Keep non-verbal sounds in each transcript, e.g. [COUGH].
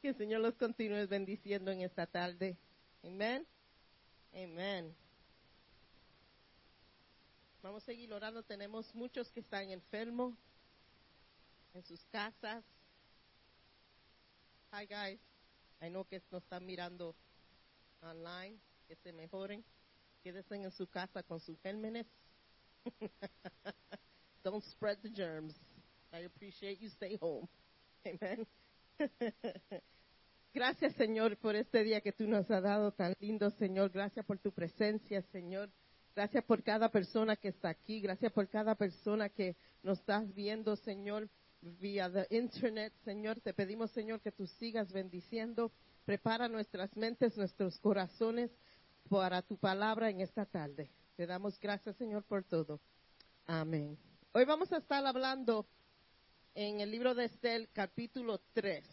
Que el Señor los continúe bendiciendo en esta tarde. Amén. Amén. Vamos a seguir orando. Tenemos muchos que están enfermos en sus casas. Hi guys. I know que nos están mirando online. Que se mejoren. Quédense en su casa con sus gérmenes. [LAUGHS] Don't spread the germs. I appreciate you stay home. Amen. [LAUGHS] Gracias, Señor, por este día que tú nos has dado tan lindo, Señor. Gracias por tu presencia, Señor. Gracias por cada persona que está aquí. Gracias por cada persona que nos estás viendo, Señor, vía the internet. Señor, te pedimos, Señor, que tú sigas bendiciendo. Prepara nuestras mentes, nuestros corazones para tu palabra en esta tarde. Te damos gracias, Señor, por todo. Amén. Hoy vamos a estar hablando en el libro de Estel, capítulo 3.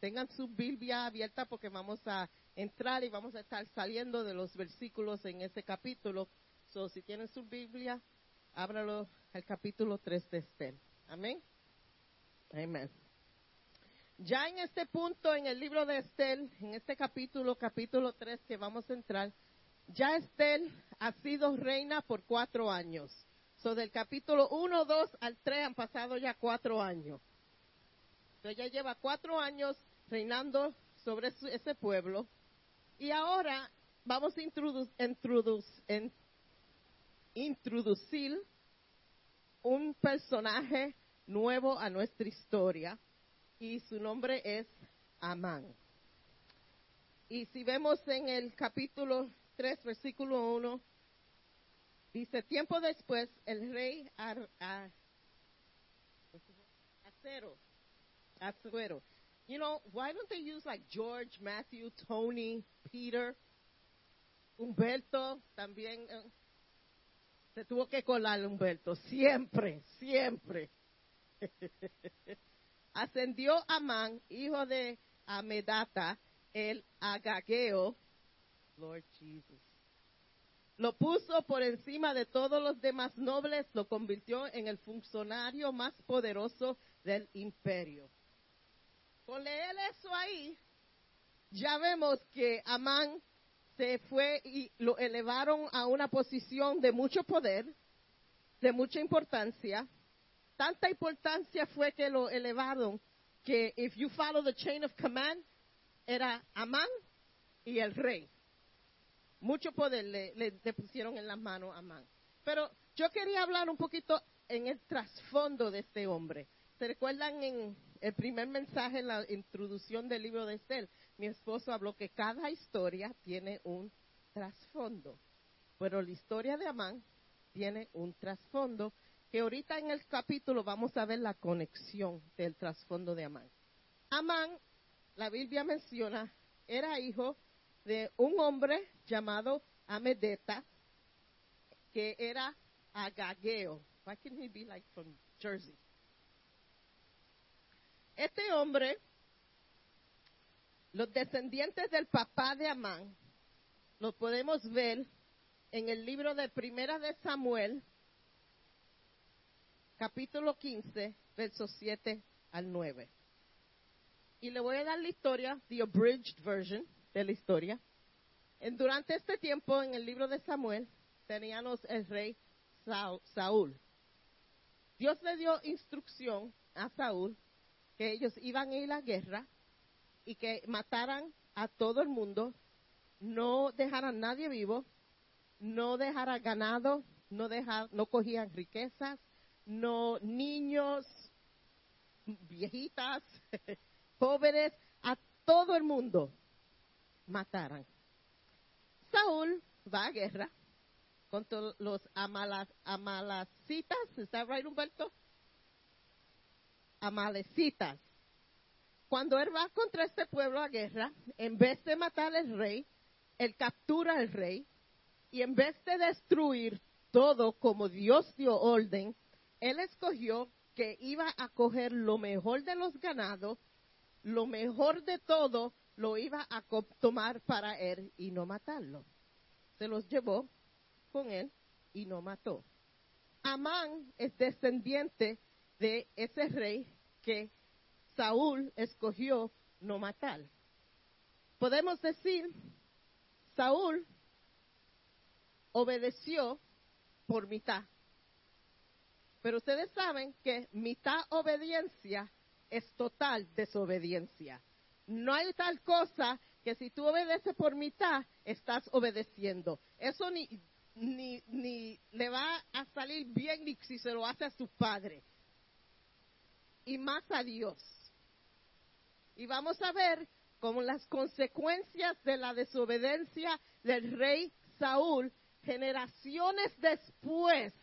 Tengan su Biblia abierta porque vamos a entrar y vamos a estar saliendo de los versículos en ese capítulo. So, si tienen su Biblia, ábralo al capítulo 3 de Estel. Amén. Amén. Ya en este punto, en el libro de Estel, en este capítulo, capítulo 3 que vamos a entrar, ya Estel ha sido reina por cuatro años. So, del capítulo 1, 2 al 3 han pasado ya cuatro años. So, ella lleva cuatro años reinando sobre ese pueblo. Y ahora vamos a introducir un personaje nuevo a nuestra historia. Y su nombre es Amán. Y si vemos en el capítulo 3, versículo 1, Dice, tiempo después, el rey Ar, Acero, Azuero. You know, why don't they use like George, Matthew, Tony, Peter, Humberto? También uh, se tuvo que colar Humberto, siempre, siempre. [LAUGHS] Ascendió Amán, hijo de Amedata, el Agageo, Lord Jesus lo puso por encima de todos los demás nobles, lo convirtió en el funcionario más poderoso del imperio. Con leer eso ahí, ya vemos que Amán se fue y lo elevaron a una posición de mucho poder, de mucha importancia. Tanta importancia fue que lo elevaron que if you follow the chain of command, era Amán y el rey mucho poder le, pusieron en las manos a Amán. Pero yo quería hablar un poquito en el trasfondo de este hombre. ¿Se recuerdan en el primer mensaje, en la introducción del libro de Estel? Mi esposo habló que cada historia tiene un trasfondo. Pero la historia de Amán tiene un trasfondo que ahorita en el capítulo vamos a ver la conexión del trasfondo de Amán. Amán, la Biblia menciona, era hijo de un hombre llamado Amedeta, que era agageo. Why can he be like from Jersey? Este hombre, los descendientes del papá de Amán, lo podemos ver en el libro de Primera de Samuel, capítulo 15, versos 7 al 9. Y le voy a dar la historia, the abridged version de la historia. Durante este tiempo, en el libro de Samuel, teníamos el rey Saúl. Dios le dio instrucción a Saúl que ellos iban a ir a la guerra y que mataran a todo el mundo, no dejaran nadie vivo, no dejaran ganado, no, dejar, no cogían riquezas, no niños, viejitas, [LAUGHS] jóvenes, a todo el mundo mataran. Saúl va a guerra contra los amalas, amalecitas, ¿está right Humberto? Amalecitas. Cuando él va contra este pueblo a guerra, en vez de matar al rey, él captura al rey y en vez de destruir todo como Dios dio orden, él escogió que iba a coger lo mejor de los ganados, lo mejor de todo, lo iba a tomar para él y no matarlo. Se los llevó con él y no mató. Amán es descendiente de ese rey que Saúl escogió no matar. Podemos decir, Saúl obedeció por mitad. Pero ustedes saben que mitad obediencia es total desobediencia. No hay tal cosa que si tú obedeces por mitad, estás obedeciendo. Eso ni, ni, ni le va a salir bien ni si se lo hace a su padre. Y más a Dios. Y vamos a ver cómo las consecuencias de la desobediencia del rey Saúl, generaciones después,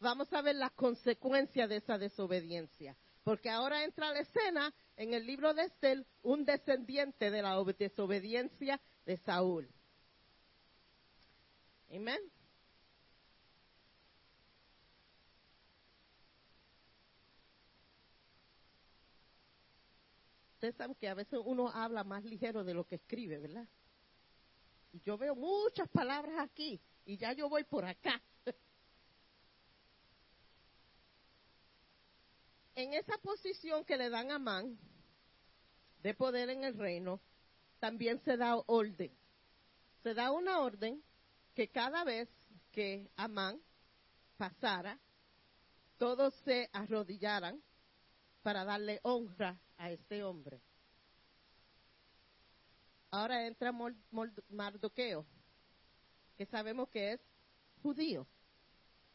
vamos a ver las consecuencias de esa desobediencia. Porque ahora entra a la escena en el libro de Estel un descendiente de la desobediencia de Saúl. Amén. Ustedes saben que a veces uno habla más ligero de lo que escribe, ¿verdad? Y yo veo muchas palabras aquí y ya yo voy por acá. En esa posición que le dan a Amán de poder en el reino, también se da orden. Se da una orden que cada vez que Amán pasara, todos se arrodillaran para darle honra a este hombre. Ahora entra Mardoqueo, que sabemos que es judío.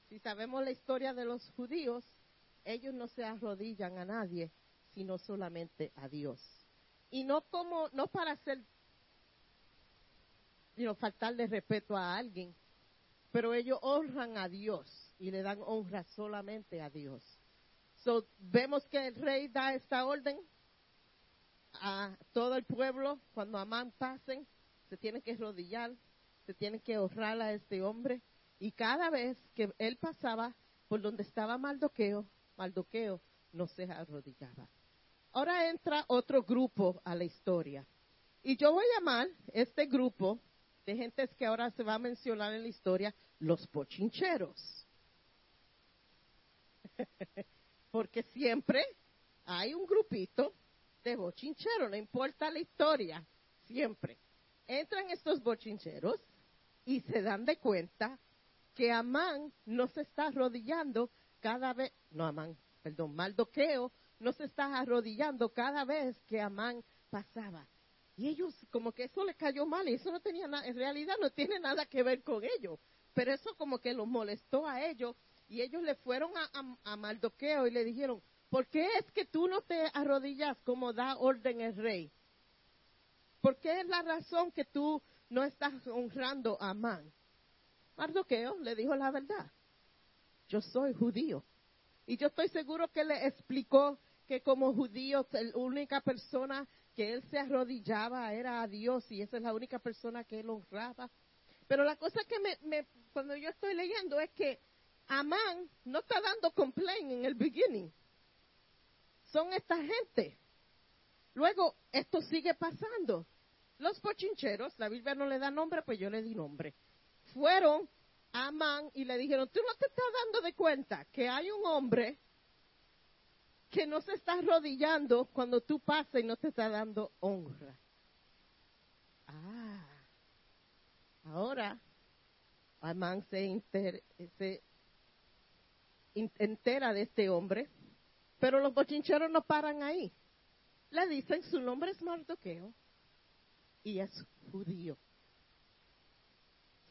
Si sabemos la historia de los judíos, ellos no se arrodillan a nadie, sino solamente a Dios. Y no como, no para hacer, sino faltarle respeto a alguien, pero ellos honran a Dios y le dan honra solamente a Dios. So, vemos que el rey da esta orden a todo el pueblo, cuando Amán pasen, se tiene que arrodillar, se tiene que honrar a este hombre. Y cada vez que él pasaba por donde estaba Maldoqueo, Maldoqueo no se arrodillaba. Ahora entra otro grupo a la historia. Y yo voy a llamar este grupo de gentes que ahora se va a mencionar en la historia, los pochincheros. [LAUGHS] Porque siempre hay un grupito de bochincheros, no importa la historia, siempre. Entran estos bochincheros y se dan de cuenta que Amán no se está arrodillando cada vez, no Amán, perdón, Maldoqueo no se está arrodillando cada vez que Amán pasaba. Y ellos, como que eso les cayó mal, y eso no tenía nada, en realidad no tiene nada que ver con ellos, pero eso como que los molestó a ellos, y ellos le fueron a, a Maldoqueo y le dijeron, ¿Por qué es que tú no te arrodillas como da orden el rey? ¿Por qué es la razón que tú no estás honrando a Amán? Mardoqueo le dijo la verdad. Yo soy judío. Y yo estoy seguro que le explicó que como judío la única persona que él se arrodillaba era a Dios y esa es la única persona que él honraba. Pero la cosa que me, cuando yo estoy leyendo es que Amán no está dando complaint en el beginning son esta gente. Luego, esto sigue pasando. Los pochincheros, la Biblia no le da nombre, pues yo le di nombre. Fueron Amán y le dijeron, tú no te estás dando de cuenta que hay un hombre que no se está arrodillando cuando tú pasas y no te está dando honra. Ah, ahora Amán se, entera de este hombre pero los bochincheros no paran ahí. Le dicen su nombre es Mardoqueo y es judío.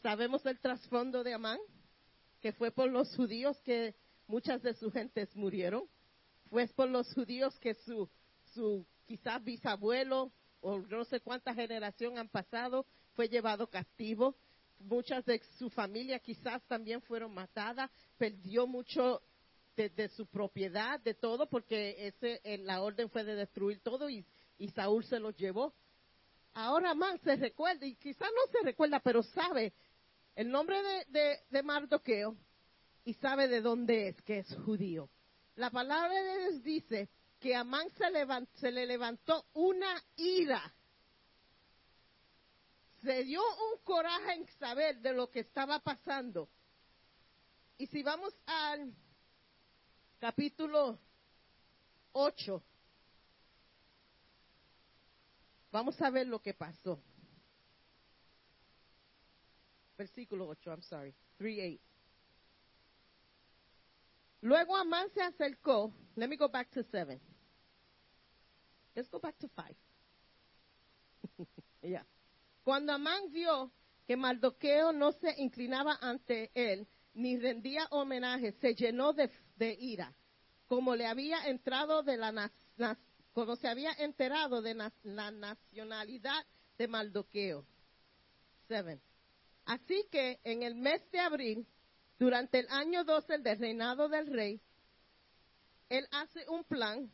Sabemos el trasfondo de Amán, que fue por los judíos que muchas de sus gentes murieron. Fue por los judíos que su, su quizás bisabuelo o no sé cuánta generación han pasado fue llevado castivo. Muchas de su familia quizás también fueron matadas, perdió mucho de, su propiedad, de todo, porque ese, eh, la orden fue de destruir todo y, Saúl se los llevó. Ahora más se recuerda, y quizás no se recuerda, pero sabe el nombre de, Mardoqueo y sabe de dónde es, que es judío. La palabra de Dios dice que a Amán se, se le levantó una ira. Se dio un coraje en saber de lo que estaba pasando. Y si vamos al capítulo 8. Vamos a ver lo que pasó. Versículo 8, I'm sorry, 3, 8. Luego Amán se acercó. Let me go back to 7. Let's go back to 5. [LAUGHS] yeah. Cuando Amán vio que Mardoqueo no se inclinaba ante él, ni rendía homenaje, se llenó de, de ira, como le había entrado de la, na- como se había enterado de la nacionalidad de Mardoqueo. 7. Así que en el mes de abril, durante el año 12 del reinado del rey, él hace un plan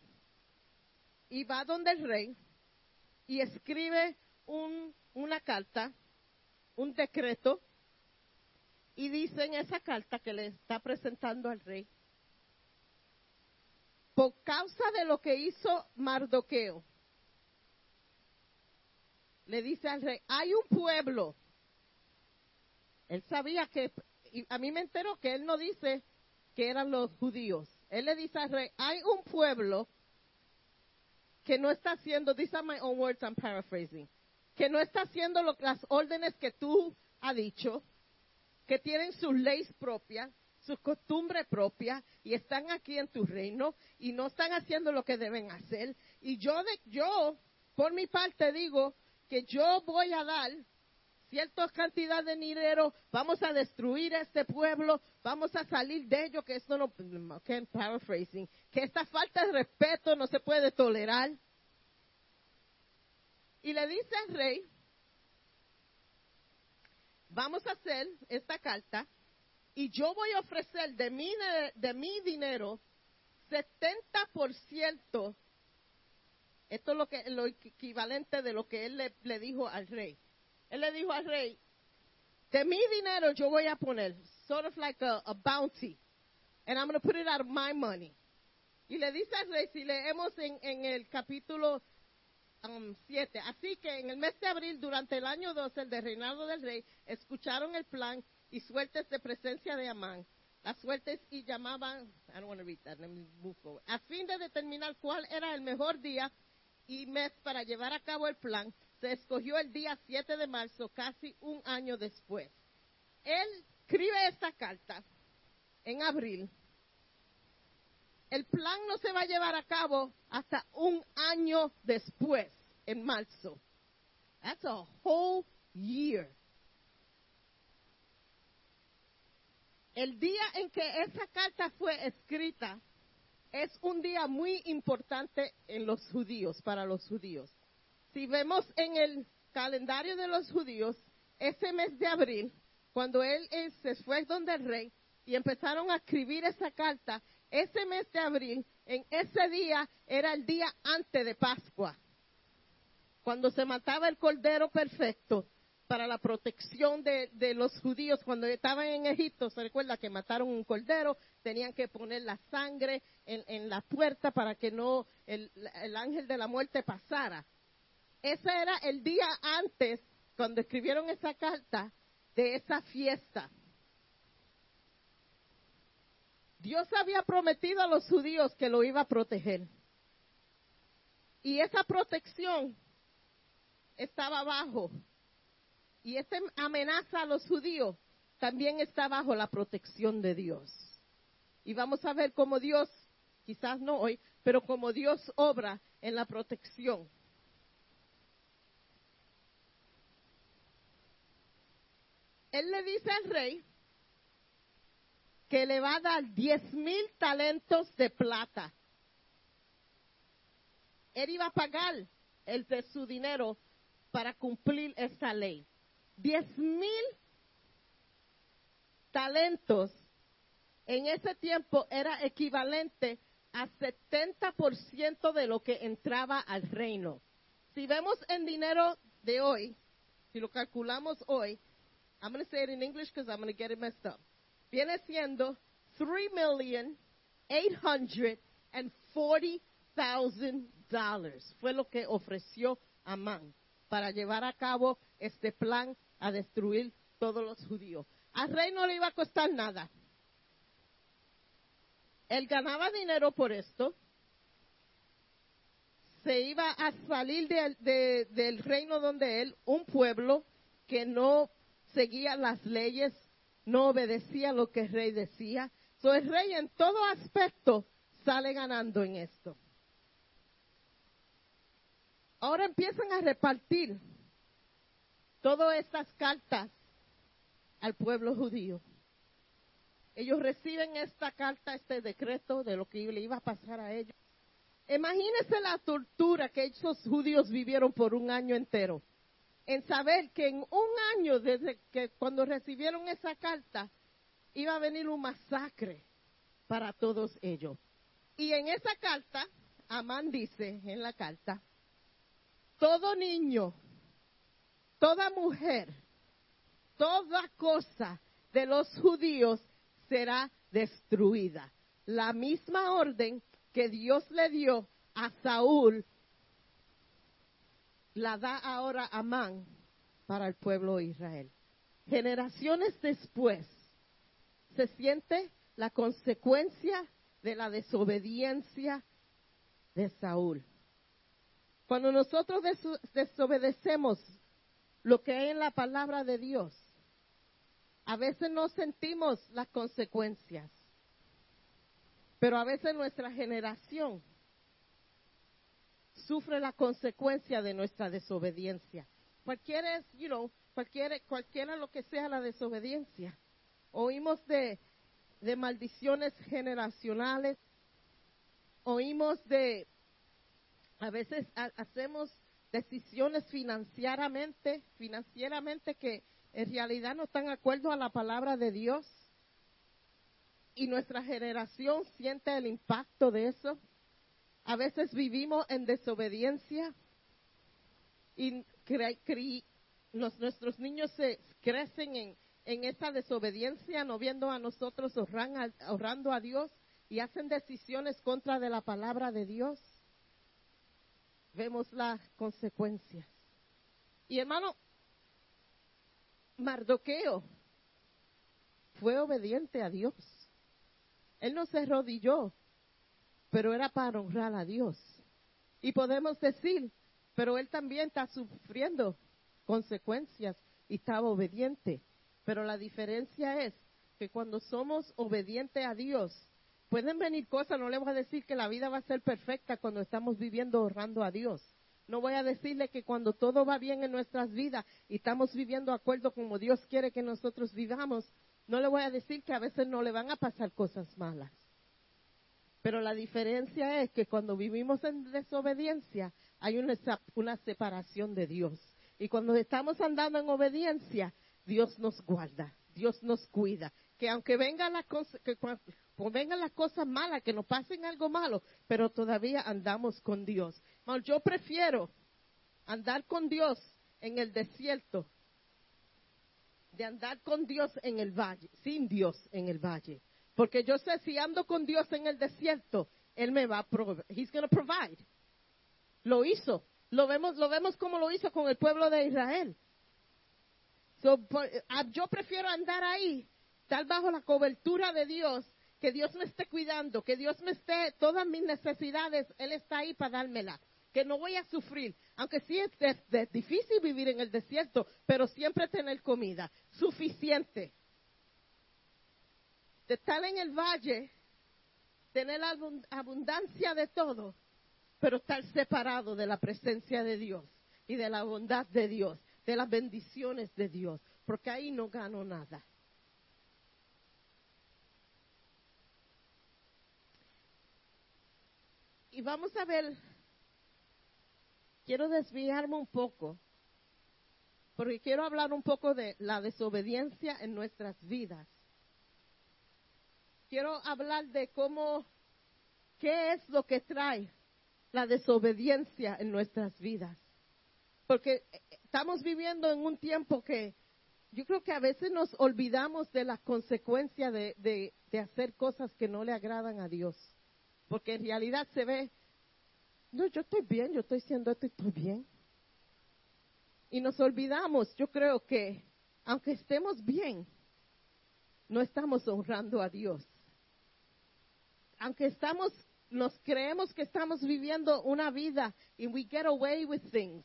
y va donde el rey y escribe un- una carta, un decreto, y dice en esa carta que le está presentando al rey, por causa de lo que hizo Mardoqueo, le dice al rey, hay un pueblo. Él sabía que, y a mí me enteró que él no dice que eran los judíos. Él le dice al rey, hay un pueblo que no está haciendo, these are my own words, I'm paraphrasing, que no está haciendo lo- las órdenes que tú has dicho, que tienen sus leyes propias, sus costumbres propias, y están aquí en tu reino, y no están haciendo lo que deben hacer. Y yo, de, yo, por mi parte, digo que yo voy a dar cierta cantidad de dinero, vamos a destruir este pueblo, vamos a salir de ello, que esto no, okay, paraphrasing, que esta falta de respeto no se puede tolerar. Y le dice al rey, vamos a hacer esta carta y yo voy a ofrecer de mi, de mi dinero 70%, esto es lo, que, lo equivalente de lo que él le dijo al rey. Él le dijo al rey, de mi dinero yo voy a poner, sort of like a, bounty, and I'm going to put it out of my money. Y le dice al rey, si leemos en, el capítulo 7, así que en el mes de abril, durante el año 12, el de reinado del rey, escucharon el plan y suertes de presencia de Amán. Las suertes y llamaban, I don't want to read that, let me move forward. A fin de determinar cuál era el mejor día y mes para llevar a cabo el plan, se escogió el día 7 de marzo, casi un año después. Él escribe esta carta en abril. El plan no se va a llevar a cabo hasta un año después, en marzo. That's a whole year. El día en que esa carta fue escrita es un día muy importante en los judíos, para los judíos. Si vemos en el calendario de los judíos, ese mes de abril, cuando él, se fue donde el rey y empezaron a escribir esa carta, ese mes de abril, en ese día, era el día antes de Pascua, cuando se mataba el cordero perfecto para la protección de, los judíos cuando estaban en Egipto. Se recuerda que mataron un cordero, tenían que poner la sangre en, la puerta para que no el, ángel de la muerte pasara. Ese era el día antes, cuando escribieron esa carta, de esa fiesta. Dios había prometido a los judíos que lo iba a proteger. Y esa protección estaba bajo y esa amenaza a los judíos también está bajo la protección de Dios. Y vamos a ver cómo Dios, quizás no hoy, pero cómo Dios obra en la protección. Él le dice al rey que le va a dar diez mil talentos de plata. Él iba a pagar el de su dinero para cumplir esta ley. Diez mil talentos en ese tiempo era equivalente a 70% de lo que entraba al reino. Si vemos en dinero de hoy, si lo calculamos hoy, I'm going to say it in English because I'm going to get it messed up. Viene siendo three million eight hundred and forty thousand dollars. Fue lo que ofreció Amán para llevar a cabo este plan a destruir todos los judíos. Al rey no le iba a costar nada. Él ganaba dinero por esto. se iba a salir de- de- del reino donde él, un pueblo que no seguía las leyes, no obedecía lo que el rey decía. So, el rey en todo aspecto sale ganando en esto. Ahora empiezan a repartir todas estas cartas al pueblo judío. Ellos reciben esta carta, este decreto de lo que le iba a pasar a ellos. Imagínense la tortura que esos judíos vivieron por un año entero. En saber que en un año desde que cuando recibieron esa carta iba a venir un masacre para todos ellos. Y en esa carta, Amán dice en la carta, todo niño, toda mujer, toda cosa de los judíos será destruida. La misma orden que Dios le dio a Saúl, la da ahora Amán para el pueblo de Israel. Generaciones después se siente la consecuencia de la desobediencia de Saúl. Cuando nosotros deso- desobedecemos lo que hay en la palabra de Dios, a veces no sentimos las consecuencias, pero a veces nuestra generación sufre la consecuencia de nuestra desobediencia. Cualquiera es, you know, cualquiera, cualquiera lo que sea la desobediencia. Oímos de, maldiciones generacionales, oímos de, a veces ha- hacemos decisiones financieramente, financieramente que en realidad no están de acuerdo a la palabra de Dios. Y nuestra generación siente el impacto de eso. A veces vivimos en desobediencia y los- nuestros niños se crecen en, en esa desobediencia, no viendo a nosotros honran a- honrando a Dios y hacen decisiones contra de la palabra de Dios. Vemos las consecuencias. Y hermano, Mardoqueo fue obediente a Dios. Él no se arrodilló, pero era para honrar a Dios. Y podemos decir, pero él también está sufriendo consecuencias y estaba obediente. Pero la diferencia es que cuando somos obedientes a Dios, pueden venir cosas, no le voy a decir que la vida va a ser perfecta cuando estamos viviendo honrando a Dios. No voy a decirle que cuando todo va bien en nuestras vidas y estamos viviendo acuerdo como Dios quiere que nosotros vivamos, no le voy a decir que a veces no le van a pasar cosas malas. Pero la diferencia es que cuando vivimos en desobediencia hay una, una separación de Dios. Y cuando estamos andando en obediencia, Dios nos guarda, Dios nos cuida. Que aunque vengan las cosas, que que vengan las cosas malas, que nos pasen algo malo, pero todavía andamos con Dios. Yo prefiero andar con Dios en el desierto de andar con Dios en el valle, sin Dios en el valle. Porque yo sé si ando con Dios en el desierto, Él me va a proveer. He's going provide. Lo hizo. Lo vemos, lo vemos como lo hizo con el pueblo de Israel. So, ah, yo prefiero andar ahí, estar bajo la cobertura de Dios, que Dios me esté cuidando, que Dios me esté, todas mis necesidades, Él está ahí para dármela, que no voy a sufrir, aunque sí es difícil vivir en el desierto, pero siempre tener comida, suficiente. De estar en el valle, tener abundancia de todo, pero estar separado de la presencia de Dios y de la bondad de Dios, de las bendiciones de Dios, porque ahí no gano nada. Y vamos a ver, quiero desviarme un poco, porque quiero hablar un poco de la desobediencia en nuestras vidas. Quiero hablar de cómo, qué es lo que trae la desobediencia en nuestras vidas. Porque eh, estamos viviendo en un tiempo que yo creo que a veces nos olvidamos de las consecuencias de, de- hacer cosas que no le agradan a Dios. Porque en realidad se ve, no, yo estoy bien, yo estoy haciendo esto y estoy bien. Y nos olvidamos, yo creo que, aunque estemos bien, no estamos honrando a Dios. Aunque estamos nos creemos que estamos viviendo una vida y we get away with things.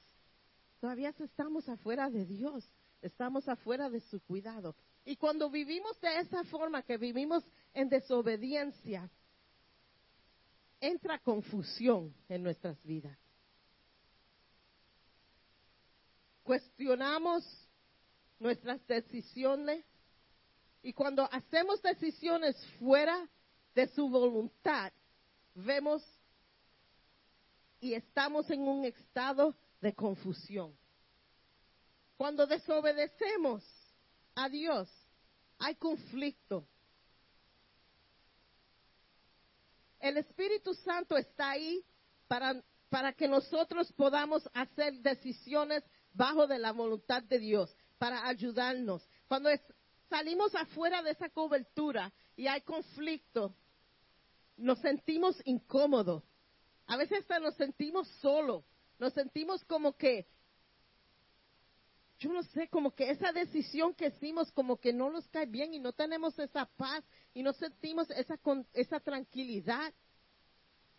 Todavía estamos afuera de Dios, estamos afuera de su cuidado. Y cuando vivimos de esa forma, que vivimos en desobediencia, entra confusión en nuestras vidas. Cuestionamos nuestras decisiones y cuando hacemos decisiones fuera de su voluntad, vemos y estamos en un estado de confusión. Cuando desobedecemos a Dios, hay conflicto. El Espíritu Santo está ahí para, para que nosotros podamos hacer decisiones bajo de la voluntad de Dios, para ayudarnos. Cuando salimos afuera de esa cobertura y hay conflicto, nos sentimos incómodos. A veces hasta nos sentimos solos. Nos sentimos como que, yo no sé, como que esa decisión que hicimos como que no nos cae bien y no tenemos esa paz y no sentimos esa, esa tranquilidad.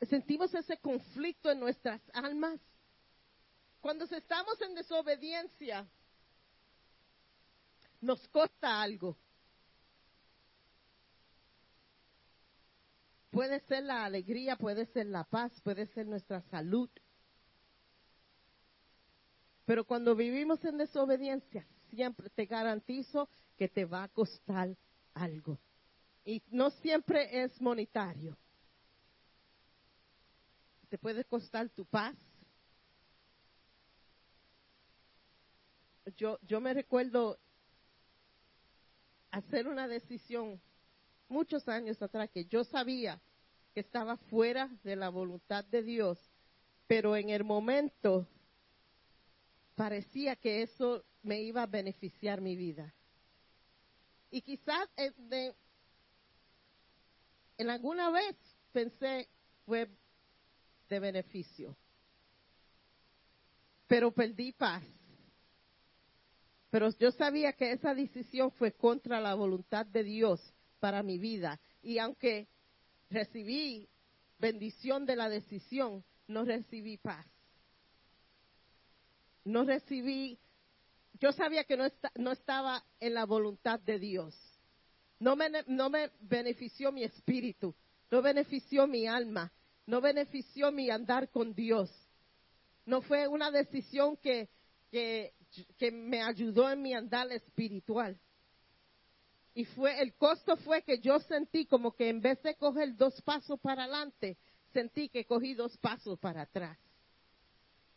Sentimos ese conflicto en nuestras almas. Cuando estamos en desobediencia, nos costa algo. Puede ser la alegría, puede ser la paz, puede ser nuestra salud. Pero cuando vivimos en desobediencia, siempre te garantizo que te va a costar algo. Y no siempre es monetario. Te puede costar tu paz. Yo, yo me recuerdo hacer una decisión muchos años atrás que yo sabía que estaba fuera de la voluntad de Dios, pero en el momento parecía que eso me iba a beneficiar mi vida. Y quizás en, en alguna vez pensé fue de beneficio, pero perdí paz. Pero yo sabía que esa decisión fue contra la voluntad de Dios para mi vida. Y aunque recibí bendición de la decisión, no recibí paz. No recibí, yo sabía que no, no estaba en la voluntad de Dios. No me, no me benefició mi espíritu, no benefició mi alma, no benefició mi andar con Dios. No fue una decisión que, que que me ayudó en mi andar espiritual. Y fue, el costo fue que yo sentí como que en vez de coger dos pasos para adelante, sentí que cogí dos pasos para atrás.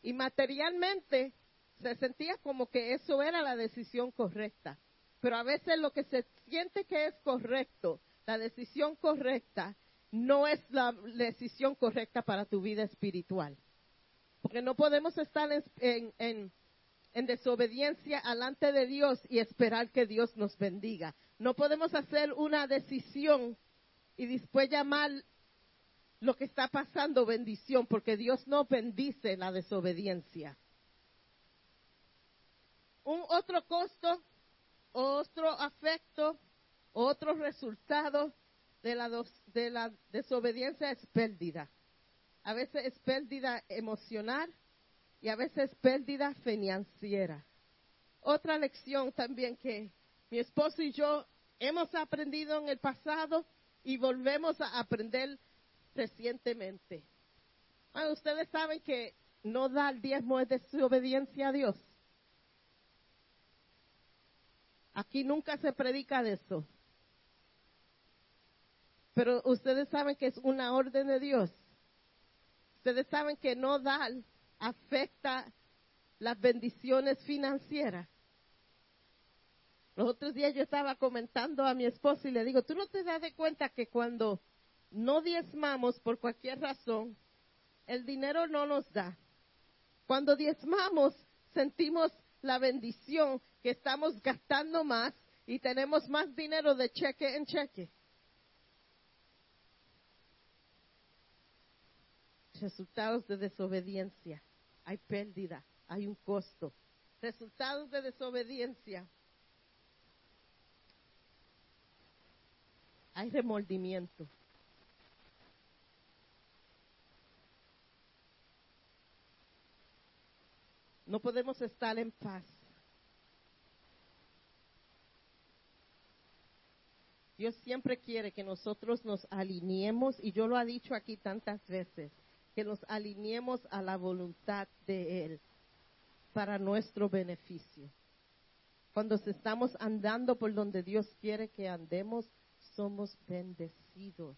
Y materialmente se sentía como que eso era la decisión correcta. Pero a veces lo que se siente que es correcto, la decisión correcta, no es la decisión correcta para tu vida espiritual. Porque no podemos estar en, en en desobediencia alante de Dios y esperar que Dios nos bendiga. No podemos hacer una decisión y después llamar lo que está pasando bendición, porque Dios no bendice la desobediencia. Un otro costo, otro afecto, otro resultado de la, de la desobediencia es pérdida. A veces es pérdida emocional, y a veces pérdida financiera. Otra lección también que mi esposo y yo hemos aprendido en el pasado y volvemos a aprender recientemente. ustedes saben que no dar diezmo es desobediencia a Dios. Aquí nunca se predica de eso. Pero ustedes saben que es una orden de Dios. Ustedes saben que no dar afecta las bendiciones financieras. Los otros días yo estaba comentando a mi esposo y le digo, tú no te das de cuenta que cuando no diezmamos por cualquier razón, el dinero no nos da. Cuando diezmamos, sentimos la bendición que estamos gastando más y tenemos más dinero de cheque en cheque. Resultados de desobediencia hay pérdida, hay un costo. Resultados de desobediencia. hay remordimiento. No podemos estar en paz. Dios siempre quiere que nosotros nos alineemos, y yo lo ha dicho aquí tantas veces, que nos alineemos a la voluntad de Él para nuestro beneficio. Cuando estamos andando por donde Dios quiere que andemos, somos bendecidos.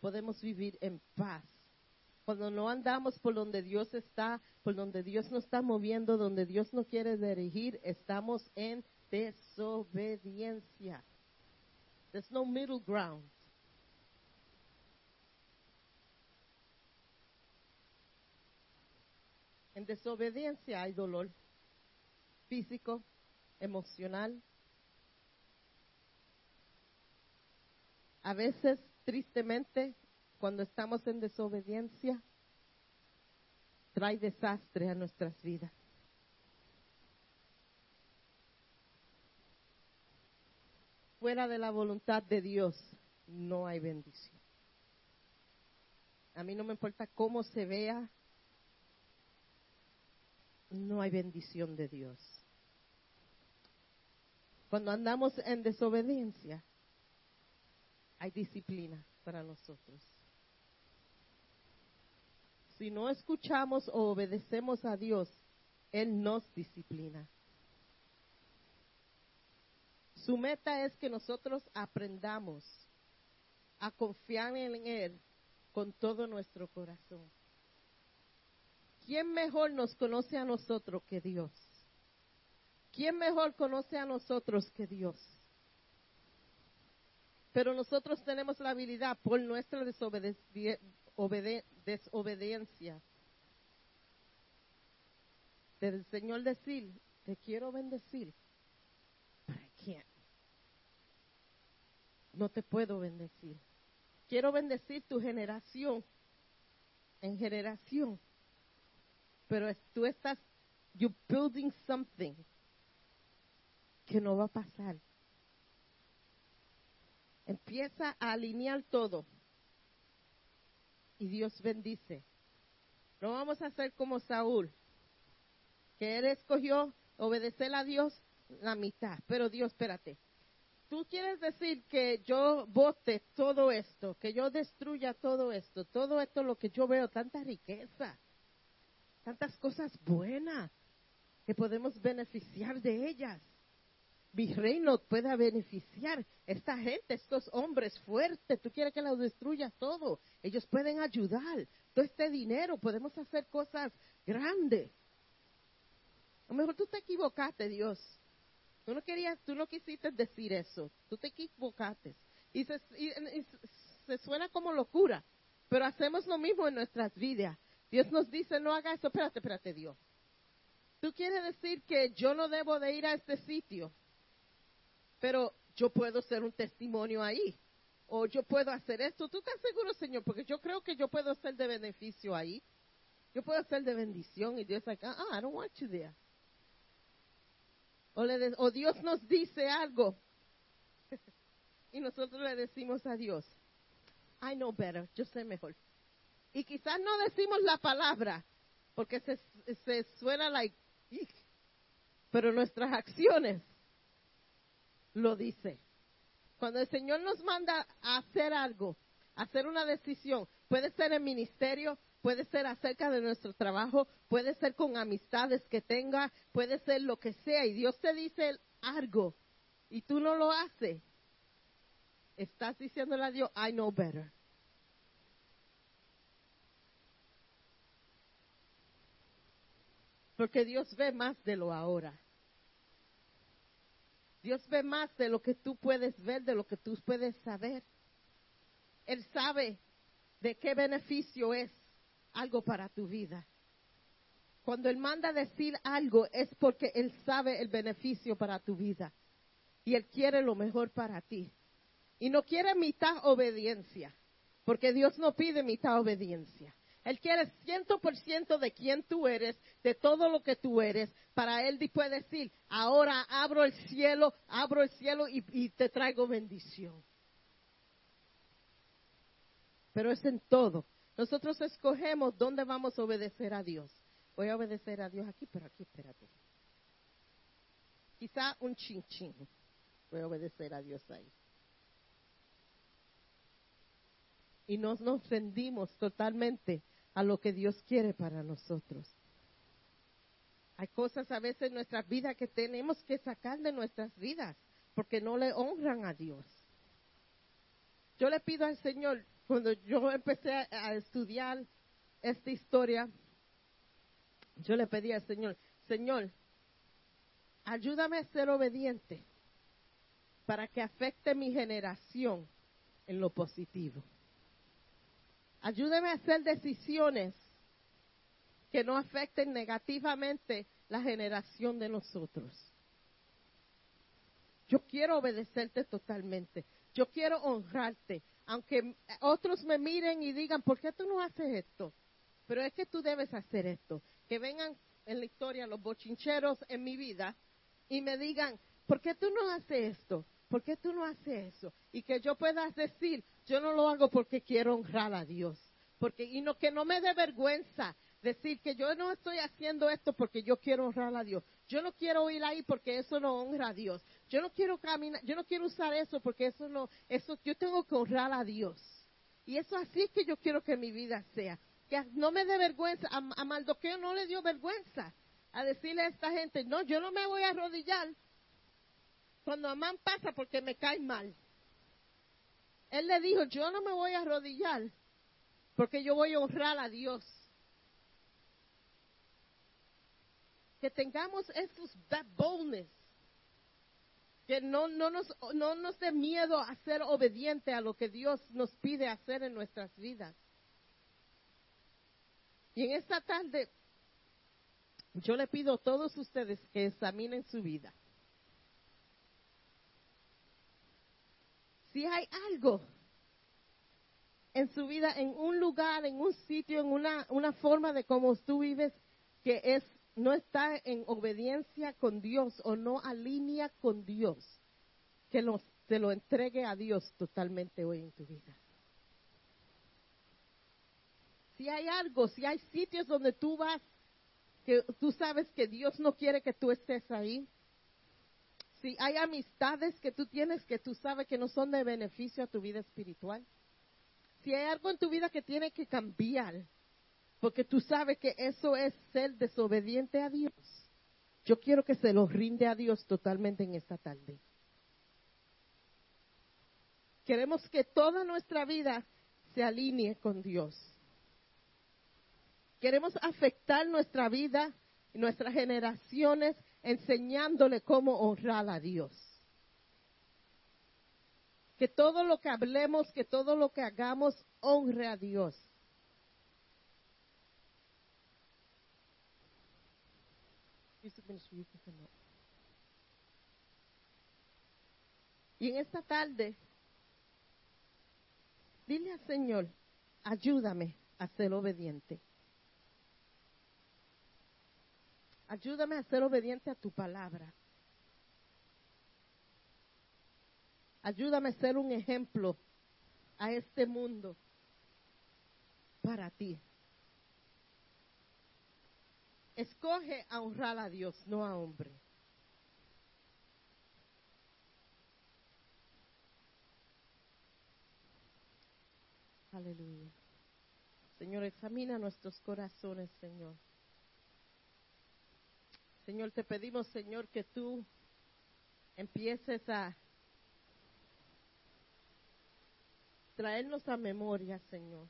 Podemos vivir en paz. Cuando no andamos por donde Dios está, por donde Dios nos está moviendo, donde Dios nos quiere dirigir, estamos en desobediencia. There's no middle ground. En desobediencia hay dolor físico, emocional. A veces, tristemente, cuando estamos en desobediencia, trae desastre a nuestras vidas. Fuera de la voluntad de Dios no hay bendición. A mí no me importa cómo se vea, no hay bendición de Dios. Cuando andamos en desobediencia, hay disciplina para nosotros. Si no escuchamos o obedecemos a Dios, Él nos disciplina. Su meta es que nosotros aprendamos a confiar en Él con todo nuestro corazón. ¿Quién mejor nos conoce a nosotros que Dios? ¿Quién mejor conoce a nosotros que Dios? Pero nosotros tenemos la habilidad por nuestra desobediencia del Señor decir, te quiero bendecir, ¿para quién? No te puedo bendecir. Quiero bendecir tu generación en generación. Pero tú estás, you building something que no va a pasar. Empieza a alinear todo. Y Dios bendice. No vamos a ser como Saúl, que él escogió obedecer a Dios la mitad. Pero Dios, espérate. Tú quieres decir que yo vote todo esto, que yo destruya todo esto, todo esto lo que yo veo, tanta riqueza, tantas cosas buenas que podemos beneficiar de ellas mi reino pueda beneficiar. Esta gente, estos hombres fuertes, tú quieres que los destruya todo. Ellos pueden ayudar. Todo este dinero, podemos hacer cosas grandes. A lo mejor tú te equivocaste, Dios. Tú no querías, tú no quisiste decir eso. Tú te equivocaste. Y se, se suena como locura. Pero hacemos lo mismo en nuestras vidas. Dios nos dice, no haga eso. Espérate, espérate, Dios. Tú quieres decir que yo no debo de ir a este sitio pero yo puedo ser un testimonio ahí. O yo puedo hacer esto. ¿Tú estás seguro, Señor? Porque yo creo que yo puedo ser de beneficio ahí. Yo puedo ser de bendición. Y Dios dice, ah, I don't want you there. O, o Dios nos dice algo. [LAUGHS] y nosotros le decimos a Dios, I know better, yo sé mejor. Y quizás no decimos la palabra, porque se, se suena like, pero nuestras acciones lo dice. Cuando el Señor nos manda a hacer algo, hacer una decisión, puede ser en ministerio, puede ser acerca de nuestro trabajo, puede ser con amistades que tenga, puede ser lo que sea, y Dios te dice algo y tú no lo haces, estás diciéndole a Dios, I know better. Porque Dios ve más de lo ahora. Dios ve más de lo que tú puedes ver, de lo que tú puedes saber. Él sabe de qué beneficio es algo para tu vida. Cuando Él manda decir algo es porque Él sabe el beneficio para tu vida. Y Él quiere lo mejor para ti. Y no quiere mitad obediencia, porque Dios no pide mitad obediencia. Él quiere ciento por ciento de quién tú eres, de todo lo que tú eres, para Él después decir, ahora abro el cielo, abro el cielo y, te traigo bendición. Pero es en todo. Nosotros escogemos dónde vamos a obedecer a Dios. voy a obedecer a Dios aquí, pero aquí espérate. Quizá un chin chin. Voy a obedecer a Dios ahí. Y nos, nos rendimos totalmente a lo que Dios quiere para nosotros. Hay cosas a veces en nuestras vidas que tenemos que sacar de nuestras vidas porque no le honran a Dios. Yo le pido al Señor, cuando yo empecé a, estudiar esta historia, yo le pedí al Señor, Señor, ayúdame a ser obediente para que afecte mi generación en lo positivo. Ayúdame a hacer decisiones que no afecten negativamente la generación de nosotros. Yo quiero obedecerte totalmente. Yo quiero honrarte. Aunque otros me miren y digan, ¿por qué tú no haces esto? Pero es que tú debes hacer esto. Que vengan en la historia los bochincheros en mi vida y me digan, ¿por qué tú no haces esto? ¿Por qué tú no haces eso? Y que yo pueda decir, yo no lo hago porque quiero honrar a Dios. Porque, y no, que no me dé vergüenza decir que yo no estoy haciendo esto porque yo quiero honrar a Dios. Yo no quiero ir ahí porque eso no honra a Dios. Yo no quiero caminar, yo no quiero usar eso porque eso no, eso yo tengo que honrar a Dios. Y eso así es que yo quiero que mi vida sea. Que no me dé vergüenza, a, a Maldoqueo no le dio vergüenza a decirle a esta gente, no, yo no me voy a arrodillar cuando Amán pasa porque me cae mal. Él le dijo, yo no me voy a arrodillar porque yo voy a honrar a Dios. Que tengamos esos boldness, que no, no, nos, no nos dé miedo a ser obediente a lo que Dios nos pide hacer en nuestras vidas. Y en esta tarde yo le pido a todos ustedes que examinen su vida. Si hay algo en su vida, en un lugar, en un sitio, en una, una forma de cómo tú vives que es no está en obediencia con Dios o no alinea con Dios, que lo, se lo entregue a Dios totalmente hoy en tu vida. Si hay algo, si hay sitios donde tú vas que tú sabes que Dios no quiere que tú estés ahí. Si hay amistades que tú tienes que tú sabes que no son de beneficio a tu vida espiritual. Si hay algo en tu vida que tiene que cambiar, porque tú sabes que eso es ser desobediente a Dios. Yo quiero que se lo rinde a Dios totalmente en esta tarde. Queremos que toda nuestra vida se alinee con Dios. Queremos afectar nuestra vida nuestras generaciones enseñándole cómo honrar a Dios. Que todo lo que hablemos, que todo lo que hagamos honre a Dios. Y en esta tarde, dile al Señor, ayúdame a ser obediente. Ayúdame a ser obediente a tu palabra. Ayúdame a ser un ejemplo a este mundo para ti. Escoge a honrar a Dios, no a hombre. Aleluya. Señor, examina nuestros corazones, Señor. Señor, te pedimos, Señor, que tú empieces a traernos a memoria, Señor,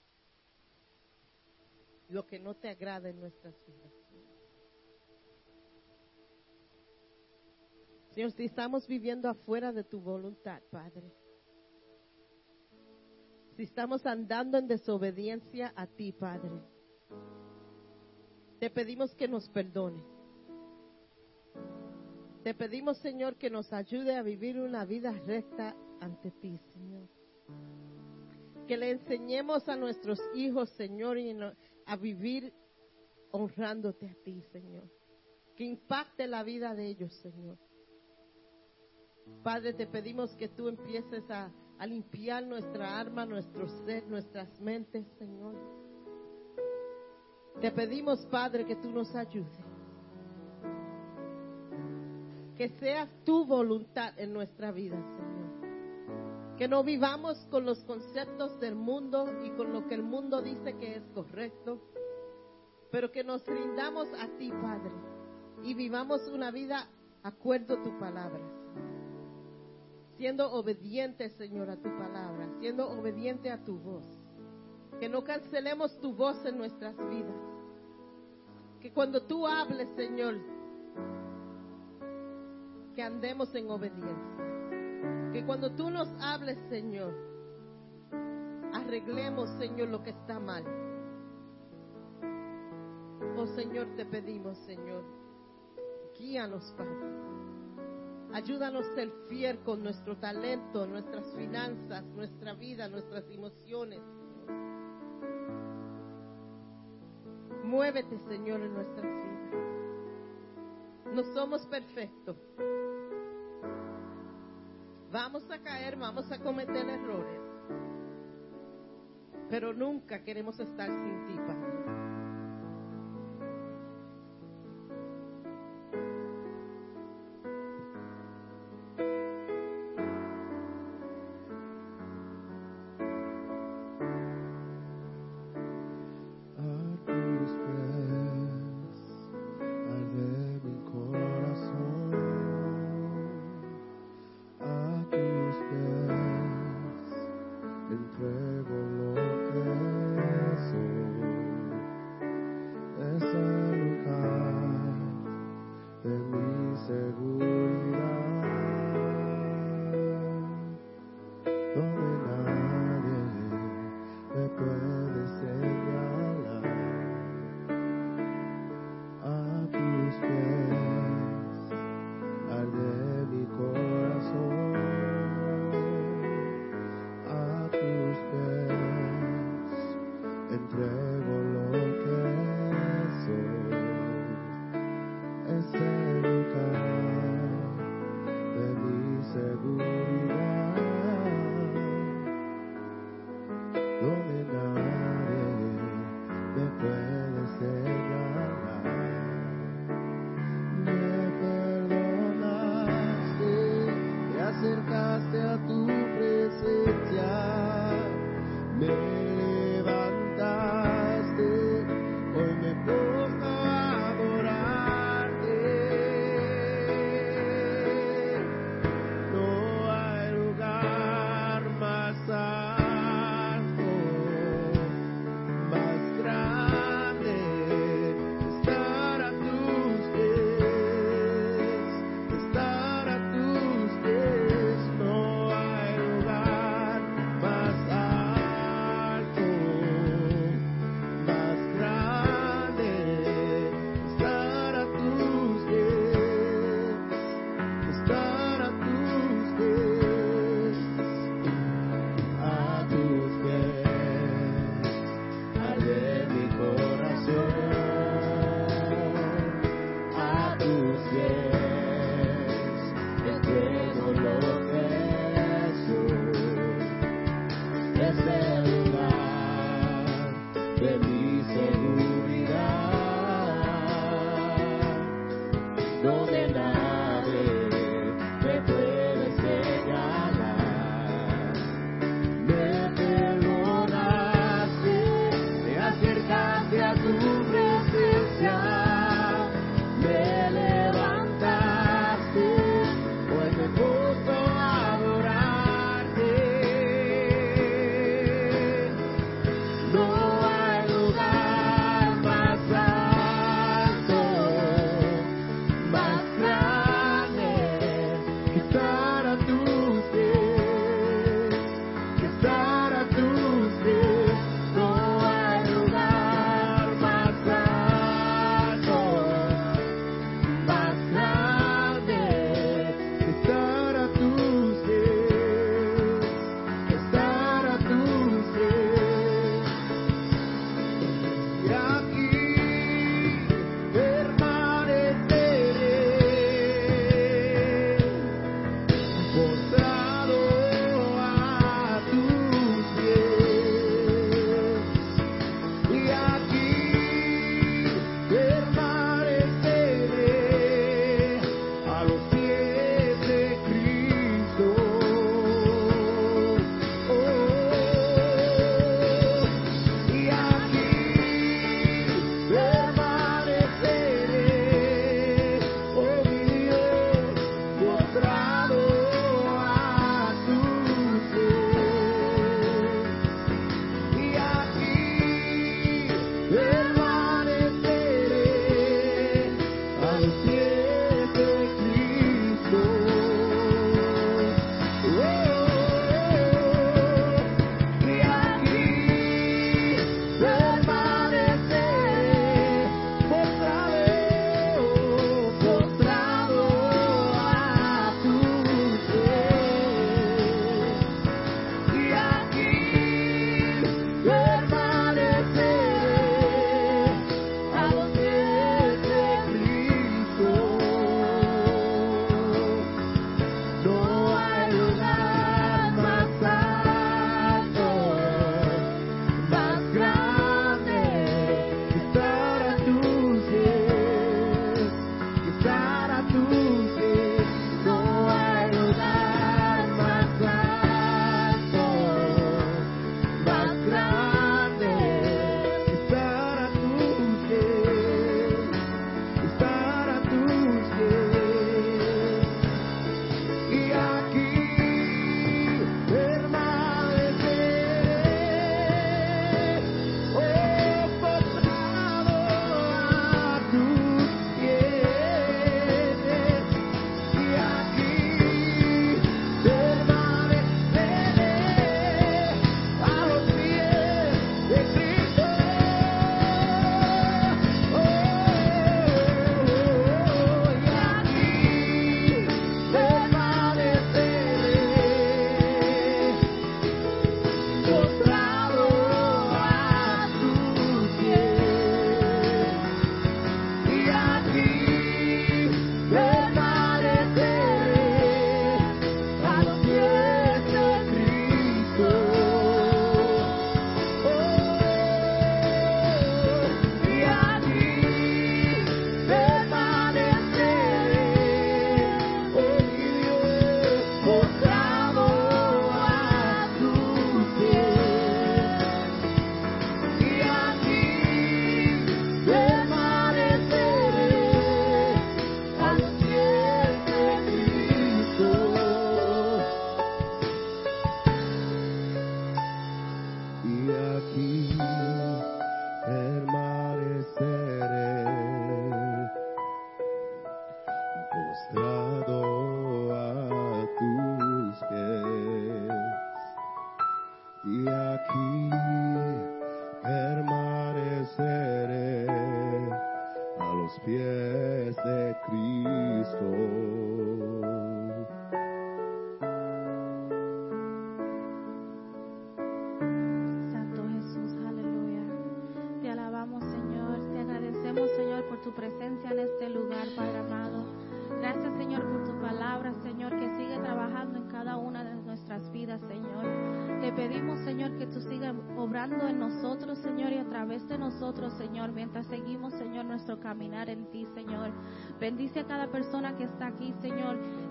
lo que no te agrada en nuestras vidas. Señor, si estamos viviendo afuera de tu voluntad, Padre, si estamos andando en desobediencia a ti, Padre, te pedimos que nos perdone. Te pedimos, Señor, que nos ayude a vivir una vida recta ante ti, Señor. Que le enseñemos a nuestros hijos, Señor, a vivir honrándote a ti, Señor. Que impacte la vida de ellos, Señor. Padre, te pedimos que tú empieces a, limpiar nuestra alma, nuestro ser, nuestras mentes, Señor. Te pedimos, Padre, que tú nos ayudes. Que sea tu voluntad en nuestra vida, Señor. Que no vivamos con los conceptos del mundo y con lo que el mundo dice que es correcto, pero que nos rindamos a ti, Padre, y vivamos una vida acuerdo a tu palabra. Siendo obediente, Señor, a tu palabra, siendo obediente a tu voz. Que no cancelemos tu voz en nuestras vidas. Que cuando tú hables, Señor, que andemos en obediencia. Que cuando tú nos hables, Señor, arreglemos, Señor, lo que está mal. Oh Señor, te pedimos, Señor, guíanos, Padre. Ayúdanos a ser fiel con nuestro talento, nuestras finanzas, nuestra vida, nuestras emociones. Muévete, Señor, en nuestras vidas. No somos perfectos. Vamos a caer, vamos a cometer errores. Pero nunca queremos estar sin ti, Padre.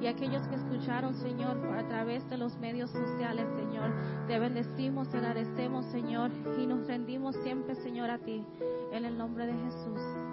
y aquellos que escucharon, Señor, a través de los medios sociales, Señor. Te bendecimos, te agradecemos, Señor, y nos rendimos siempre, Señor, a ti. En el nombre de Jesús.